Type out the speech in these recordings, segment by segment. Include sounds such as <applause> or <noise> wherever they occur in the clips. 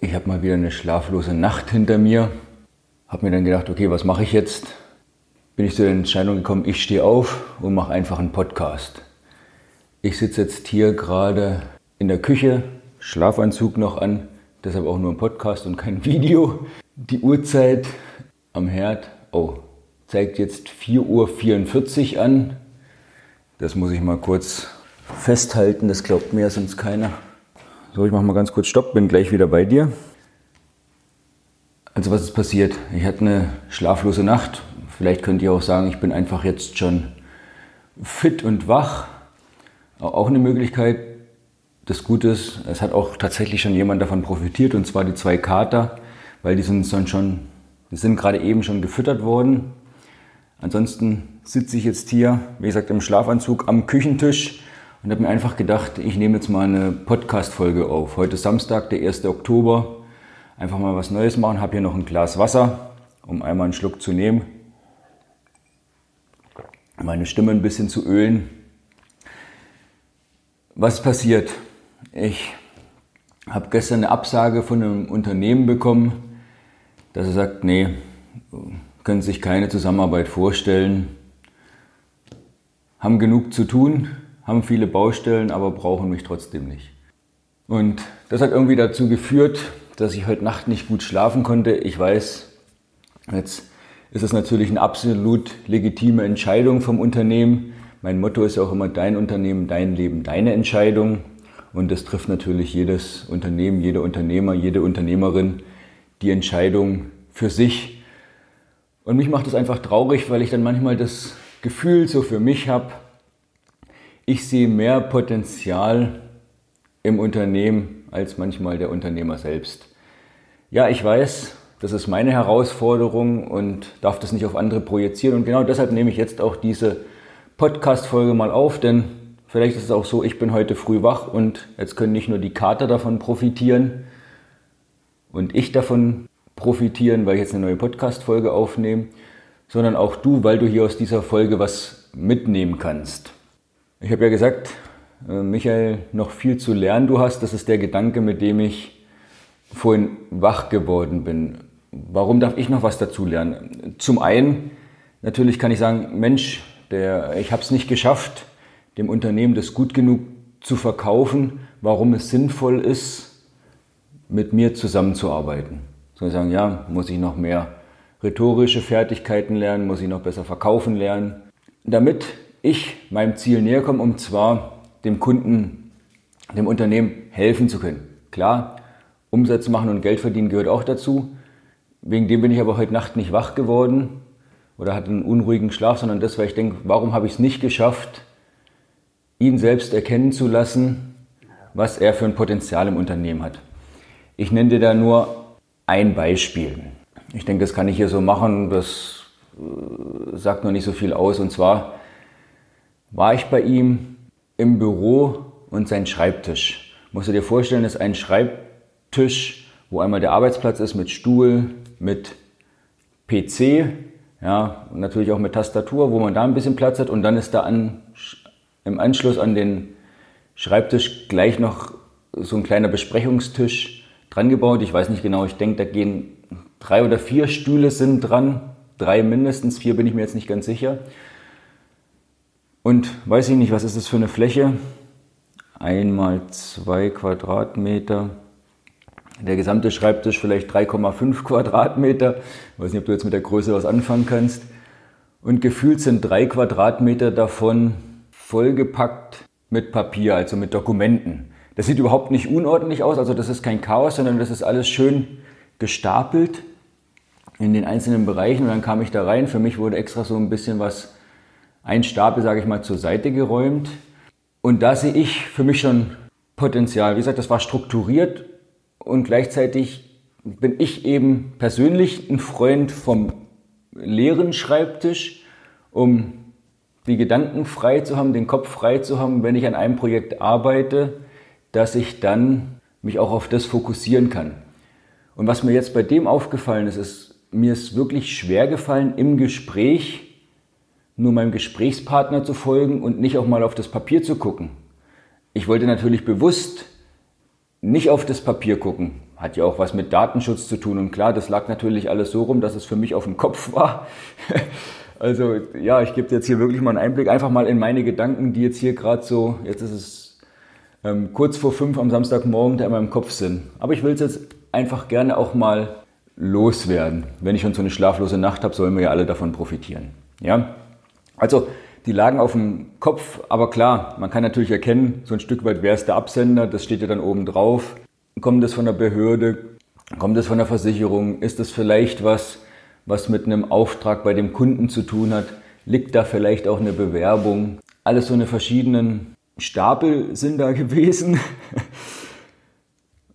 Ich habe mal wieder eine schlaflose Nacht hinter mir. Habe mir dann gedacht, okay, was mache ich jetzt? Bin ich zu der Entscheidung gekommen, ich stehe auf und mache einfach einen Podcast. Ich sitze jetzt hier gerade in der Küche, Schlafanzug noch an, deshalb auch nur ein Podcast und kein <laughs> Video. Die Uhrzeit am Herd, oh, zeigt jetzt 4.44 Uhr an. Das muss ich mal kurz festhalten, das glaubt mir sonst keiner. So, ich mache mal ganz kurz Stopp, bin gleich wieder bei dir. Also was ist passiert? Ich hatte eine schlaflose Nacht. Vielleicht könnt ihr auch sagen, ich bin einfach jetzt schon fit und wach. Auch eine Möglichkeit. Das Gute ist, es hat auch tatsächlich schon jemand davon profitiert, und zwar die zwei Kater, weil die sind dann schon, die sind gerade eben schon gefüttert worden. Ansonsten sitze ich jetzt hier, wie gesagt, im Schlafanzug am Küchentisch und habe mir einfach gedacht, ich nehme jetzt mal eine Podcast-Folge auf. Heute ist Samstag, der 1. Oktober. Einfach mal was Neues machen. Habe hier noch ein Glas Wasser, um einmal einen Schluck zu nehmen. Meine Stimme ein bisschen zu ölen. Was passiert? Ich habe gestern eine Absage von einem Unternehmen bekommen, dass er sagt, nee, können sich keine Zusammenarbeit vorstellen, haben genug zu tun, haben viele Baustellen, aber brauchen mich trotzdem nicht. Und das hat irgendwie dazu geführt, dass ich heute Nacht nicht gut schlafen konnte. Ich weiß, jetzt ist es natürlich eine absolut legitime Entscheidung vom Unternehmen. Mein Motto ist ja auch immer dein Unternehmen, dein Leben, deine Entscheidung. Und das trifft natürlich jedes Unternehmen, jeder Unternehmer, jede Unternehmerin die Entscheidung für sich. Und mich macht es einfach traurig, weil ich dann manchmal das Gefühl so für mich habe, ich sehe mehr Potenzial im Unternehmen als manchmal der Unternehmer selbst. Ja, ich weiß, das ist meine Herausforderung und darf das nicht auf andere projizieren. Und genau deshalb nehme ich jetzt auch diese Podcast-Folge mal auf, denn vielleicht ist es auch so, ich bin heute früh wach und jetzt können nicht nur die Kater davon profitieren und ich davon profitieren, weil ich jetzt eine neue Podcast-Folge aufnehme, sondern auch du, weil du hier aus dieser Folge was mitnehmen kannst. Ich habe ja gesagt, äh, Michael, noch viel zu lernen du hast. Das ist der Gedanke, mit dem ich vorhin wach geworden bin. Warum darf ich noch was dazu lernen? Zum einen, natürlich kann ich sagen, Mensch, der, ich habe es nicht geschafft, dem Unternehmen das gut genug zu verkaufen, warum es sinnvoll ist, mit mir zusammenzuarbeiten. Ich sagen, ja, muss ich noch mehr rhetorische Fertigkeiten lernen, muss ich noch besser verkaufen lernen, damit ich meinem Ziel näher komme, um zwar dem Kunden, dem Unternehmen helfen zu können. Klar, Umsatz machen und Geld verdienen gehört auch dazu. Wegen dem bin ich aber heute Nacht nicht wach geworden oder hatte einen unruhigen Schlaf, sondern das, weil ich denke, warum habe ich es nicht geschafft, ihn selbst erkennen zu lassen, was er für ein Potenzial im Unternehmen hat. Ich nenne dir da nur ein Beispiel. Ich denke, das kann ich hier so machen, das äh, sagt noch nicht so viel aus. Und zwar war ich bei ihm im Büro und sein Schreibtisch. Musst du dir vorstellen, das ist ein Schreibtisch, wo einmal der Arbeitsplatz ist mit Stuhl, mit PC, ja, und natürlich auch mit Tastatur, wo man da ein bisschen Platz hat und dann ist da an, im Anschluss an den Schreibtisch gleich noch so ein kleiner Besprechungstisch dran gebaut. Ich weiß nicht genau, ich denke, da gehen drei oder vier Stühle sind dran, drei mindestens, vier bin ich mir jetzt nicht ganz sicher. Und weiß ich nicht, was ist das für eine Fläche? Einmal zwei Quadratmeter. Der gesamte Schreibtisch vielleicht 3,5 Quadratmeter. Ich weiß nicht, ob du jetzt mit der Größe was anfangen kannst. Und gefühlt sind drei Quadratmeter davon vollgepackt mit Papier, also mit Dokumenten. Das sieht überhaupt nicht unordentlich aus, also das ist kein Chaos, sondern das ist alles schön gestapelt in den einzelnen Bereichen. Und dann kam ich da rein. Für mich wurde extra so ein bisschen was ein Stapel, sage ich mal, zur Seite geräumt. Und da sehe ich für mich schon Potenzial. Wie gesagt, das war strukturiert und gleichzeitig bin ich eben persönlich ein Freund vom leeren Schreibtisch, um die Gedanken frei zu haben, den Kopf frei zu haben, wenn ich an einem Projekt arbeite, dass ich dann mich auch auf das fokussieren kann. Und was mir jetzt bei dem aufgefallen ist, ist, mir ist wirklich schwer gefallen, im Gespräch nur meinem Gesprächspartner zu folgen und nicht auch mal auf das Papier zu gucken. Ich wollte natürlich bewusst nicht auf das Papier gucken, hat ja auch was mit Datenschutz zu tun. Und klar, das lag natürlich alles so rum, dass es für mich auf dem Kopf war. <laughs> also ja, ich gebe jetzt hier wirklich mal einen Einblick, einfach mal in meine Gedanken, die jetzt hier gerade so, jetzt ist es ähm, kurz vor fünf am Samstagmorgen, der in meinem Kopf sind. Aber ich will es jetzt einfach gerne auch mal loswerden. Wenn ich schon so eine schlaflose Nacht habe, sollen wir ja alle davon profitieren. Ja? Also, die lagen auf dem Kopf, aber klar, man kann natürlich erkennen, so ein Stück weit, wer ist der Absender, das steht ja dann oben drauf. Kommt es von der Behörde? Kommt es von der Versicherung? Ist es vielleicht was, was mit einem Auftrag bei dem Kunden zu tun hat? Liegt da vielleicht auch eine Bewerbung? Alles so eine verschiedenen Stapel sind da <laughs> gewesen.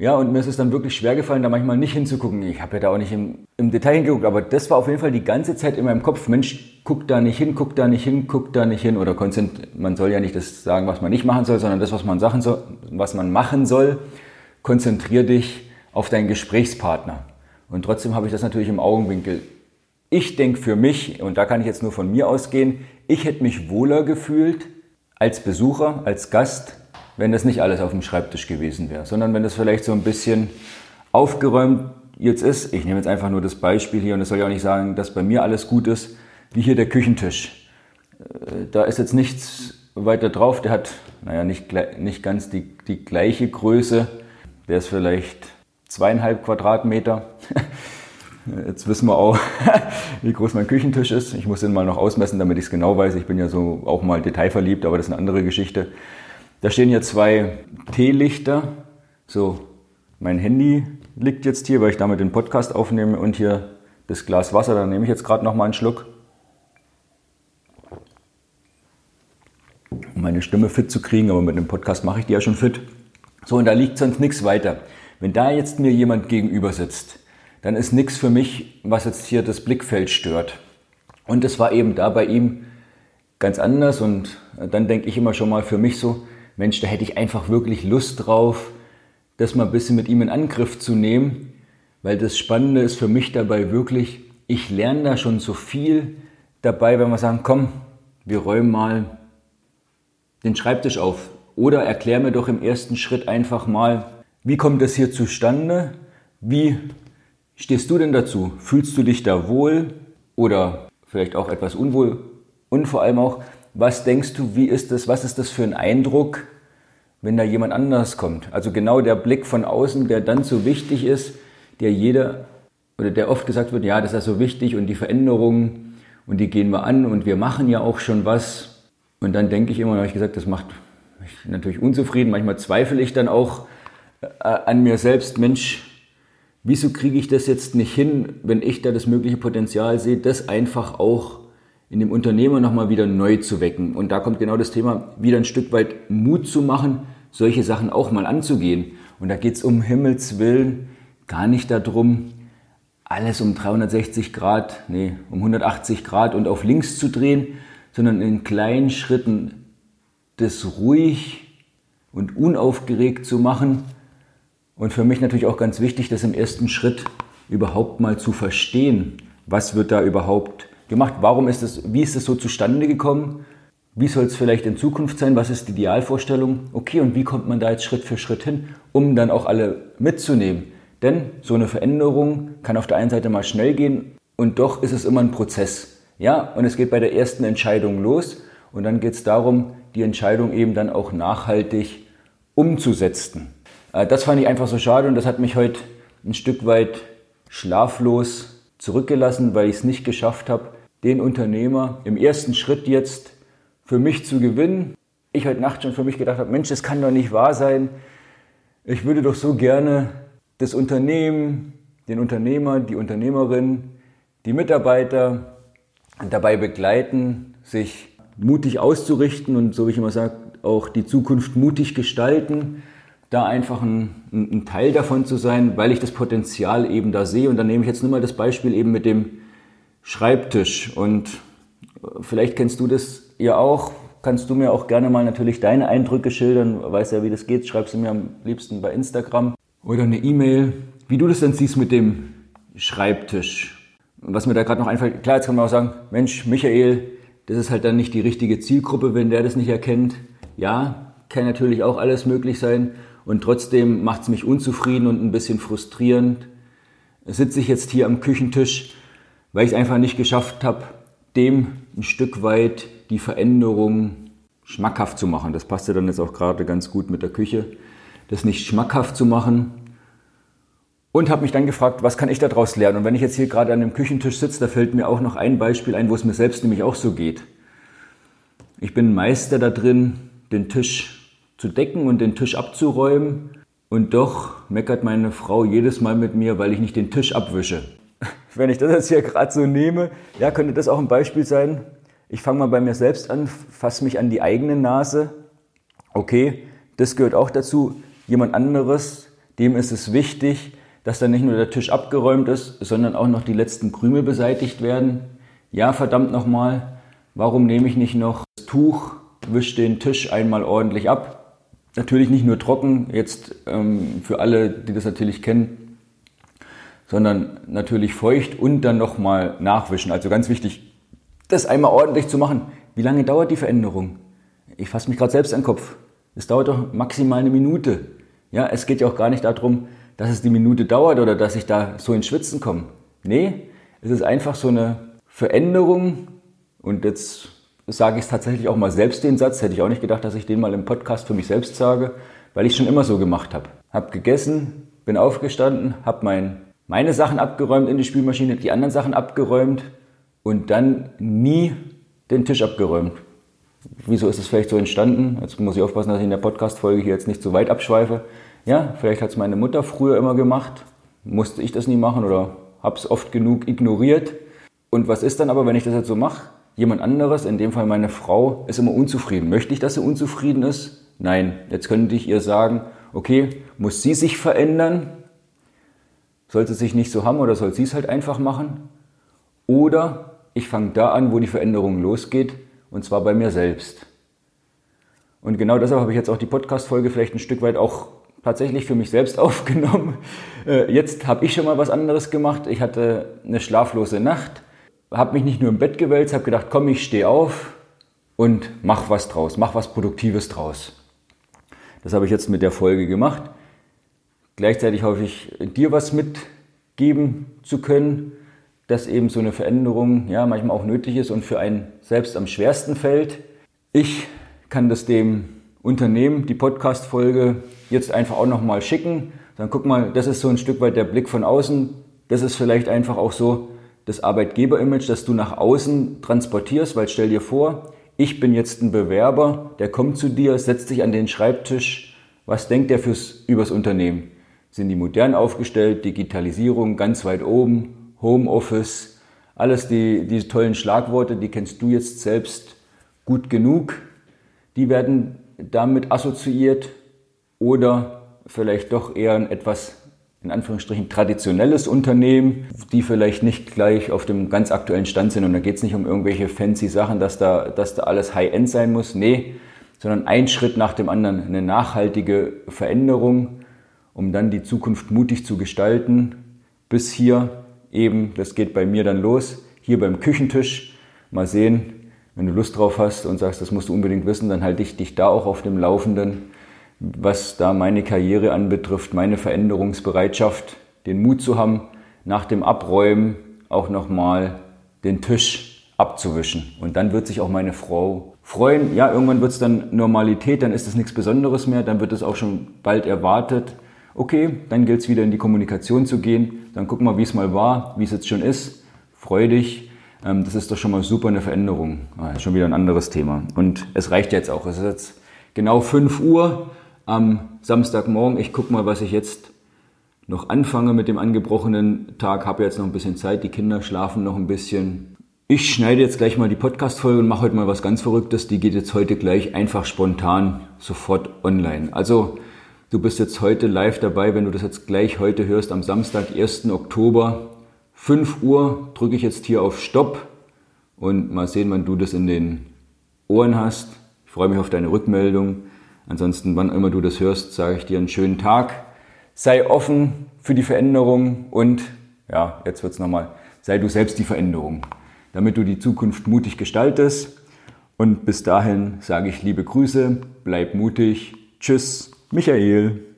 Ja, und mir ist es dann wirklich schwer gefallen, da manchmal nicht hinzugucken. Ich habe ja da auch nicht im, im, Detail hingeguckt, aber das war auf jeden Fall die ganze Zeit in meinem Kopf. Mensch, guck da nicht hin, guck da nicht hin, guck da nicht hin. Oder man soll ja nicht das sagen, was man nicht machen soll, sondern das, was man, Sachen soll, was man machen soll. Konzentrier dich auf deinen Gesprächspartner. Und trotzdem habe ich das natürlich im Augenwinkel. Ich denke für mich, und da kann ich jetzt nur von mir ausgehen, ich hätte mich wohler gefühlt als Besucher, als Gast, wenn das nicht alles auf dem Schreibtisch gewesen wäre, sondern wenn das vielleicht so ein bisschen aufgeräumt jetzt ist. Ich nehme jetzt einfach nur das Beispiel hier und es soll ja auch nicht sagen, dass bei mir alles gut ist, wie hier der Küchentisch. Äh, da ist jetzt nichts weiter drauf. Der hat, naja, nicht, nicht ganz die, die gleiche Größe. Der ist vielleicht zweieinhalb Quadratmeter. <laughs> Jetzt wissen wir auch, <laughs> wie groß mein Küchentisch ist. Ich muss den mal noch ausmessen, damit ich es genau weiß. Ich bin ja so auch mal detailverliebt, aber das ist eine andere Geschichte. Da stehen hier zwei Teelichter. So, mein Handy liegt jetzt hier, weil ich damit den Podcast aufnehme und hier das Glas Wasser. Da nehme ich jetzt gerade noch mal einen Schluck. Um meine Stimme fit zu kriegen, aber mit dem Podcast mache ich die ja schon fit. So, und da liegt sonst nichts weiter. Wenn da jetzt mir jemand gegenüber sitzt, dann ist nichts für mich, was jetzt hier das Blickfeld stört. Und es war eben da bei ihm ganz anders und dann denke ich immer schon mal für mich so, Mensch, da hätte ich einfach wirklich Lust drauf, das mal ein bisschen mit ihm in Angriff zu nehmen, weil das Spannende ist für mich dabei wirklich, ich lerne da schon so viel dabei, wenn wir sagen, komm, wir räumen mal den Schreibtisch auf. Oder erklär mir doch im ersten Schritt einfach mal, wie kommt das hier zustande? Wie stehst du denn dazu? Fühlst du dich da wohl oder vielleicht auch etwas unwohl? Und vor allem auch, was denkst du, wie ist das, was ist das für ein Eindruck, wenn da jemand anders kommt? Also genau der Blick von außen, der dann so wichtig ist, der jeder oder der oft gesagt wird, ja, das ist so wichtig und die Veränderungen und die gehen wir an und wir machen ja auch schon was. Und dann denke ich immer, habe ich gesagt, das macht mich natürlich unzufrieden. Manchmal zweifle ich dann auch äh, an mir selbst, Mensch, wieso kriege ich das jetzt nicht hin, wenn ich da das mögliche Potenzial sehe, das einfach auch in dem Unternehmer nochmal wieder neu zu wecken. Und da kommt genau das Thema, wieder ein Stück weit Mut zu machen, solche Sachen auch mal anzugehen. Und da geht es um Himmels Willen gar nicht darum, alles um 360 Grad, nee, um 180 Grad und auf links zu drehen, sondern in kleinen Schritten das ruhig und unaufgeregt zu machen. Und für mich natürlich auch ganz wichtig, das im ersten Schritt überhaupt mal zu verstehen. Was wird da überhaupt gemacht. Warum ist es, wie ist es so zustande gekommen? Wie soll es vielleicht in Zukunft sein? Was ist die Idealvorstellung? Okay, und wie kommt man da jetzt Schritt für Schritt hin, um dann auch alle mitzunehmen? Denn so eine Veränderung kann auf der einen Seite mal schnell gehen und doch ist es immer ein Prozess. Ja, und es geht bei der ersten Entscheidung los und dann geht es darum, die Entscheidung eben dann auch nachhaltig umzusetzen. Äh, das fand ich einfach so schade und das hat mich heute ein Stück weit schlaflos zurückgelassen, weil ich es nicht geschafft habe, den Unternehmer im ersten Schritt jetzt für mich zu gewinnen. Ich heute Nacht schon für mich gedacht habe, Mensch, das kann doch nicht wahr sein. Ich würde doch so gerne das Unternehmen, den Unternehmer, die Unternehmerin, die Mitarbeiter dabei begleiten, sich mutig auszurichten und so wie ich immer sage, auch die Zukunft mutig gestalten, da einfach ein, ein, Teil davon zu sein, weil ich das Potenzial eben da sehe. Und dann nehme ich jetzt nur mal das Beispiel eben mit dem Schreibtisch. Und äh, vielleicht kennst du das ja auch. Kannst du mir auch gerne mal natürlich deine Eindrücke schildern. Weißt ja, wie das geht. Schreibst du mir am liebsten bei Instagram oder eine E-Mail. Wie du das denn siehst mit dem Schreibtisch. Was mir da gerade noch einfällt, klar, jetzt kann man auch sagen, Mensch, Michael, das ist halt dann nicht die richtige Zielgruppe, wenn der das nicht erkennt. Ja, kann natürlich auch alles möglich sein. und trotzdem macht es mich unzufrieden und ein bisschen frustrierend. Sitze ich jetzt hier am Küchentisch, weil ich es einfach nicht geschafft habe, dem ein Stück weit die Veränderung schmackhaft zu machen. Das passt ja dann jetzt auch gerade ganz gut mit der Küche. Das nicht schmackhaft zu machen. Und habe mich dann gefragt, was kann ich daraus lernen? Und wenn ich jetzt hier gerade an dem Küchentisch sitze, da fällt mir auch noch ein Beispiel ein, wo es mir selbst nämlich auch so geht. Ich bin Meister da drin, den Tisch zu decken und den Tisch abzuräumen. Und doch meckert meine Frau jedes Mal mit mir, weil ich nicht den Tisch abwische. Wenn ich das jetzt hier gerade so nehme, ja, könnte das auch ein Beispiel sein. Ich fange mal bei mir selbst an, fasse mich an die eigene Nase. Okay, das gehört auch dazu. Jemand anderes, dem ist es wichtig, dass dann nicht nur der Tisch abgeräumt ist, sondern auch noch die letzten Krümel beseitigt werden. Ja, verdammt nochmal, warum nehme ich nicht noch das Tuch, wische den Tisch einmal ordentlich ab? Natürlich nicht nur trocken, jetzt ähm, für alle, die das natürlich kennen, sondern natürlich feucht und dann nochmal nachwischen. Also ganz wichtig, das einmal ordentlich zu machen. Wie lange dauert die Veränderung? Ich fasse mich gerade selbst an den Kopf. Es dauert doch maximal eine Minute. Ja, es geht ja auch gar nicht darum, dass es die Minute dauert oder dass ich da so ins Schwitzen komme. Nee, es ist einfach so eine Veränderung und jetzt sage ich es tatsächlich auch mal selbst den Satz, hätte ich auch nicht gedacht, dass ich den mal im Podcast für mich selbst sage, weil ich es schon immer so gemacht habe. Hab gegessen, bin aufgestanden, habe mein, meine Sachen abgeräumt in die Spülmaschine, die anderen Sachen abgeräumt und dann nie den Tisch abgeräumt. Wieso ist es vielleicht so entstanden? Jetzt muss ich aufpassen, dass ich in der Podcast-Folge hier jetzt nicht zu weit abschweife. Ja, vielleicht hat es meine Mutter früher immer gemacht, musste ich das nie machen oder habe es oft genug ignoriert. Und was ist dann aber, wenn ich das jetzt so mache? Jemand anderes, in dem Fall meine Frau, ist immer unzufrieden. Möchte ich, dass sie unzufrieden ist? Nein. Jetzt könnte ich ihr sagen, okay, muss sie sich verändern? Soll sie sich nicht so haben oder soll sie es halt einfach machen? Oder ich fange da an, wo die Veränderung losgeht, und zwar bei mir selbst. Und genau deshalb habe ich jetzt auch die Podcast-Folge vielleicht ein Stück weit auch tatsächlich für mich selbst <laughs> aufgenommen. Äh, jetzt habe ich schon mal was anderes gemacht. Ich hatte eine schlaflose Nacht, habe mich nicht nur im Bett gewälzt, habe gedacht, komm, ich stehe auf und mach was draus, mach was Produktives draus. Das habe ich jetzt mit der Folge gemacht. Gleichzeitig hoffe ich, dir was mitgeben zu können, dass eben so eine Veränderung ja manchmal auch nötig ist und für einen selbst am schwersten fällt. Ich kann das dem Unternehmen die Podcast-Folge jetzt einfach auch nochmal schicken. Dann guck mal, das ist so ein Stück weit der Blick von außen. Das ist vielleicht einfach auch so das Arbeitgeber-Image, das du nach außen transportierst, weil stell dir vor, ich bin jetzt ein Bewerber, der kommt zu dir, setzt sich an den Schreibtisch. Was denkt der fürs, übers Unternehmen? Sind die modern aufgestellt, Digitalisierung ganz weit oben, Homeoffice, alles die, diese tollen Schlagworte, die kennst du jetzt selbst gut genug. Die werden damit assoziiert oder vielleicht doch eher ein etwas in Anführungsstrichen traditionelles Unternehmen, die vielleicht nicht gleich auf dem ganz aktuellen Stand sind. Und da geht es nicht um irgendwelche fancy Sachen, dass da, dass da alles High-End sein muss. Nee, sondern ein Schritt nach dem anderen, eine nachhaltige Veränderung, um dann die Zukunft mutig zu gestalten. Bis hier eben, das geht bei mir dann los, hier beim Küchentisch. Mal sehen, wenn du Lust drauf hast und sagst, das musst du unbedingt wissen, dann halte ich dich da auch auf dem Laufenden was da meine Karriere anbetrifft, meine Veränderungsbereitschaft, den Mut zu haben, nach dem Abräumen auch nochmal den Tisch abzuwischen. Und dann wird sich auch meine Frau freuen. Ja, irgendwann wird es dann Normalität, dann ist es nichts Besonderes mehr, dann wird es auch schon bald erwartet. Okay, dann gilt es wieder in die Kommunikation zu gehen. Dann guck mal, wie es mal war, wie es jetzt schon ist. Freu dich. Ähm, das ist doch schon mal super eine Veränderung. Ah, schon wieder ein anderes Thema. Und es reicht jetzt auch. Es ist jetzt genau 5 Uhr am Samstagmorgen. Ich gucke mal, was ich jetzt noch anfange mit dem angebrochenen Tag. Habe jetzt noch ein bisschen Zeit. Die Kinder schlafen noch ein bisschen. Ich schneide jetzt gleich mal die Podcast-Folge und mache heute mal was ganz Verrücktes. Die geht jetzt heute gleich einfach spontan sofort online. Also du bist jetzt heute live dabei, wenn du das jetzt gleich heute hörst, am Samstag, 1. Oktober, 5 Uhr, drücke ich jetzt hier auf Stopp und mal sehen, wann du das in den Ohren hast. Ich freue mich auf deine Rückmeldung. Ansonsten, wann immer du das hörst, sage ich dir einen schönen Tag. Sei offen für die Veränderung und, ja, jetzt wird's nochmal, sei du selbst die Veränderung, damit du die Zukunft mutig gestaltest. Und bis dahin sage ich liebe Grüße, bleib mutig. Tschüss, Michael.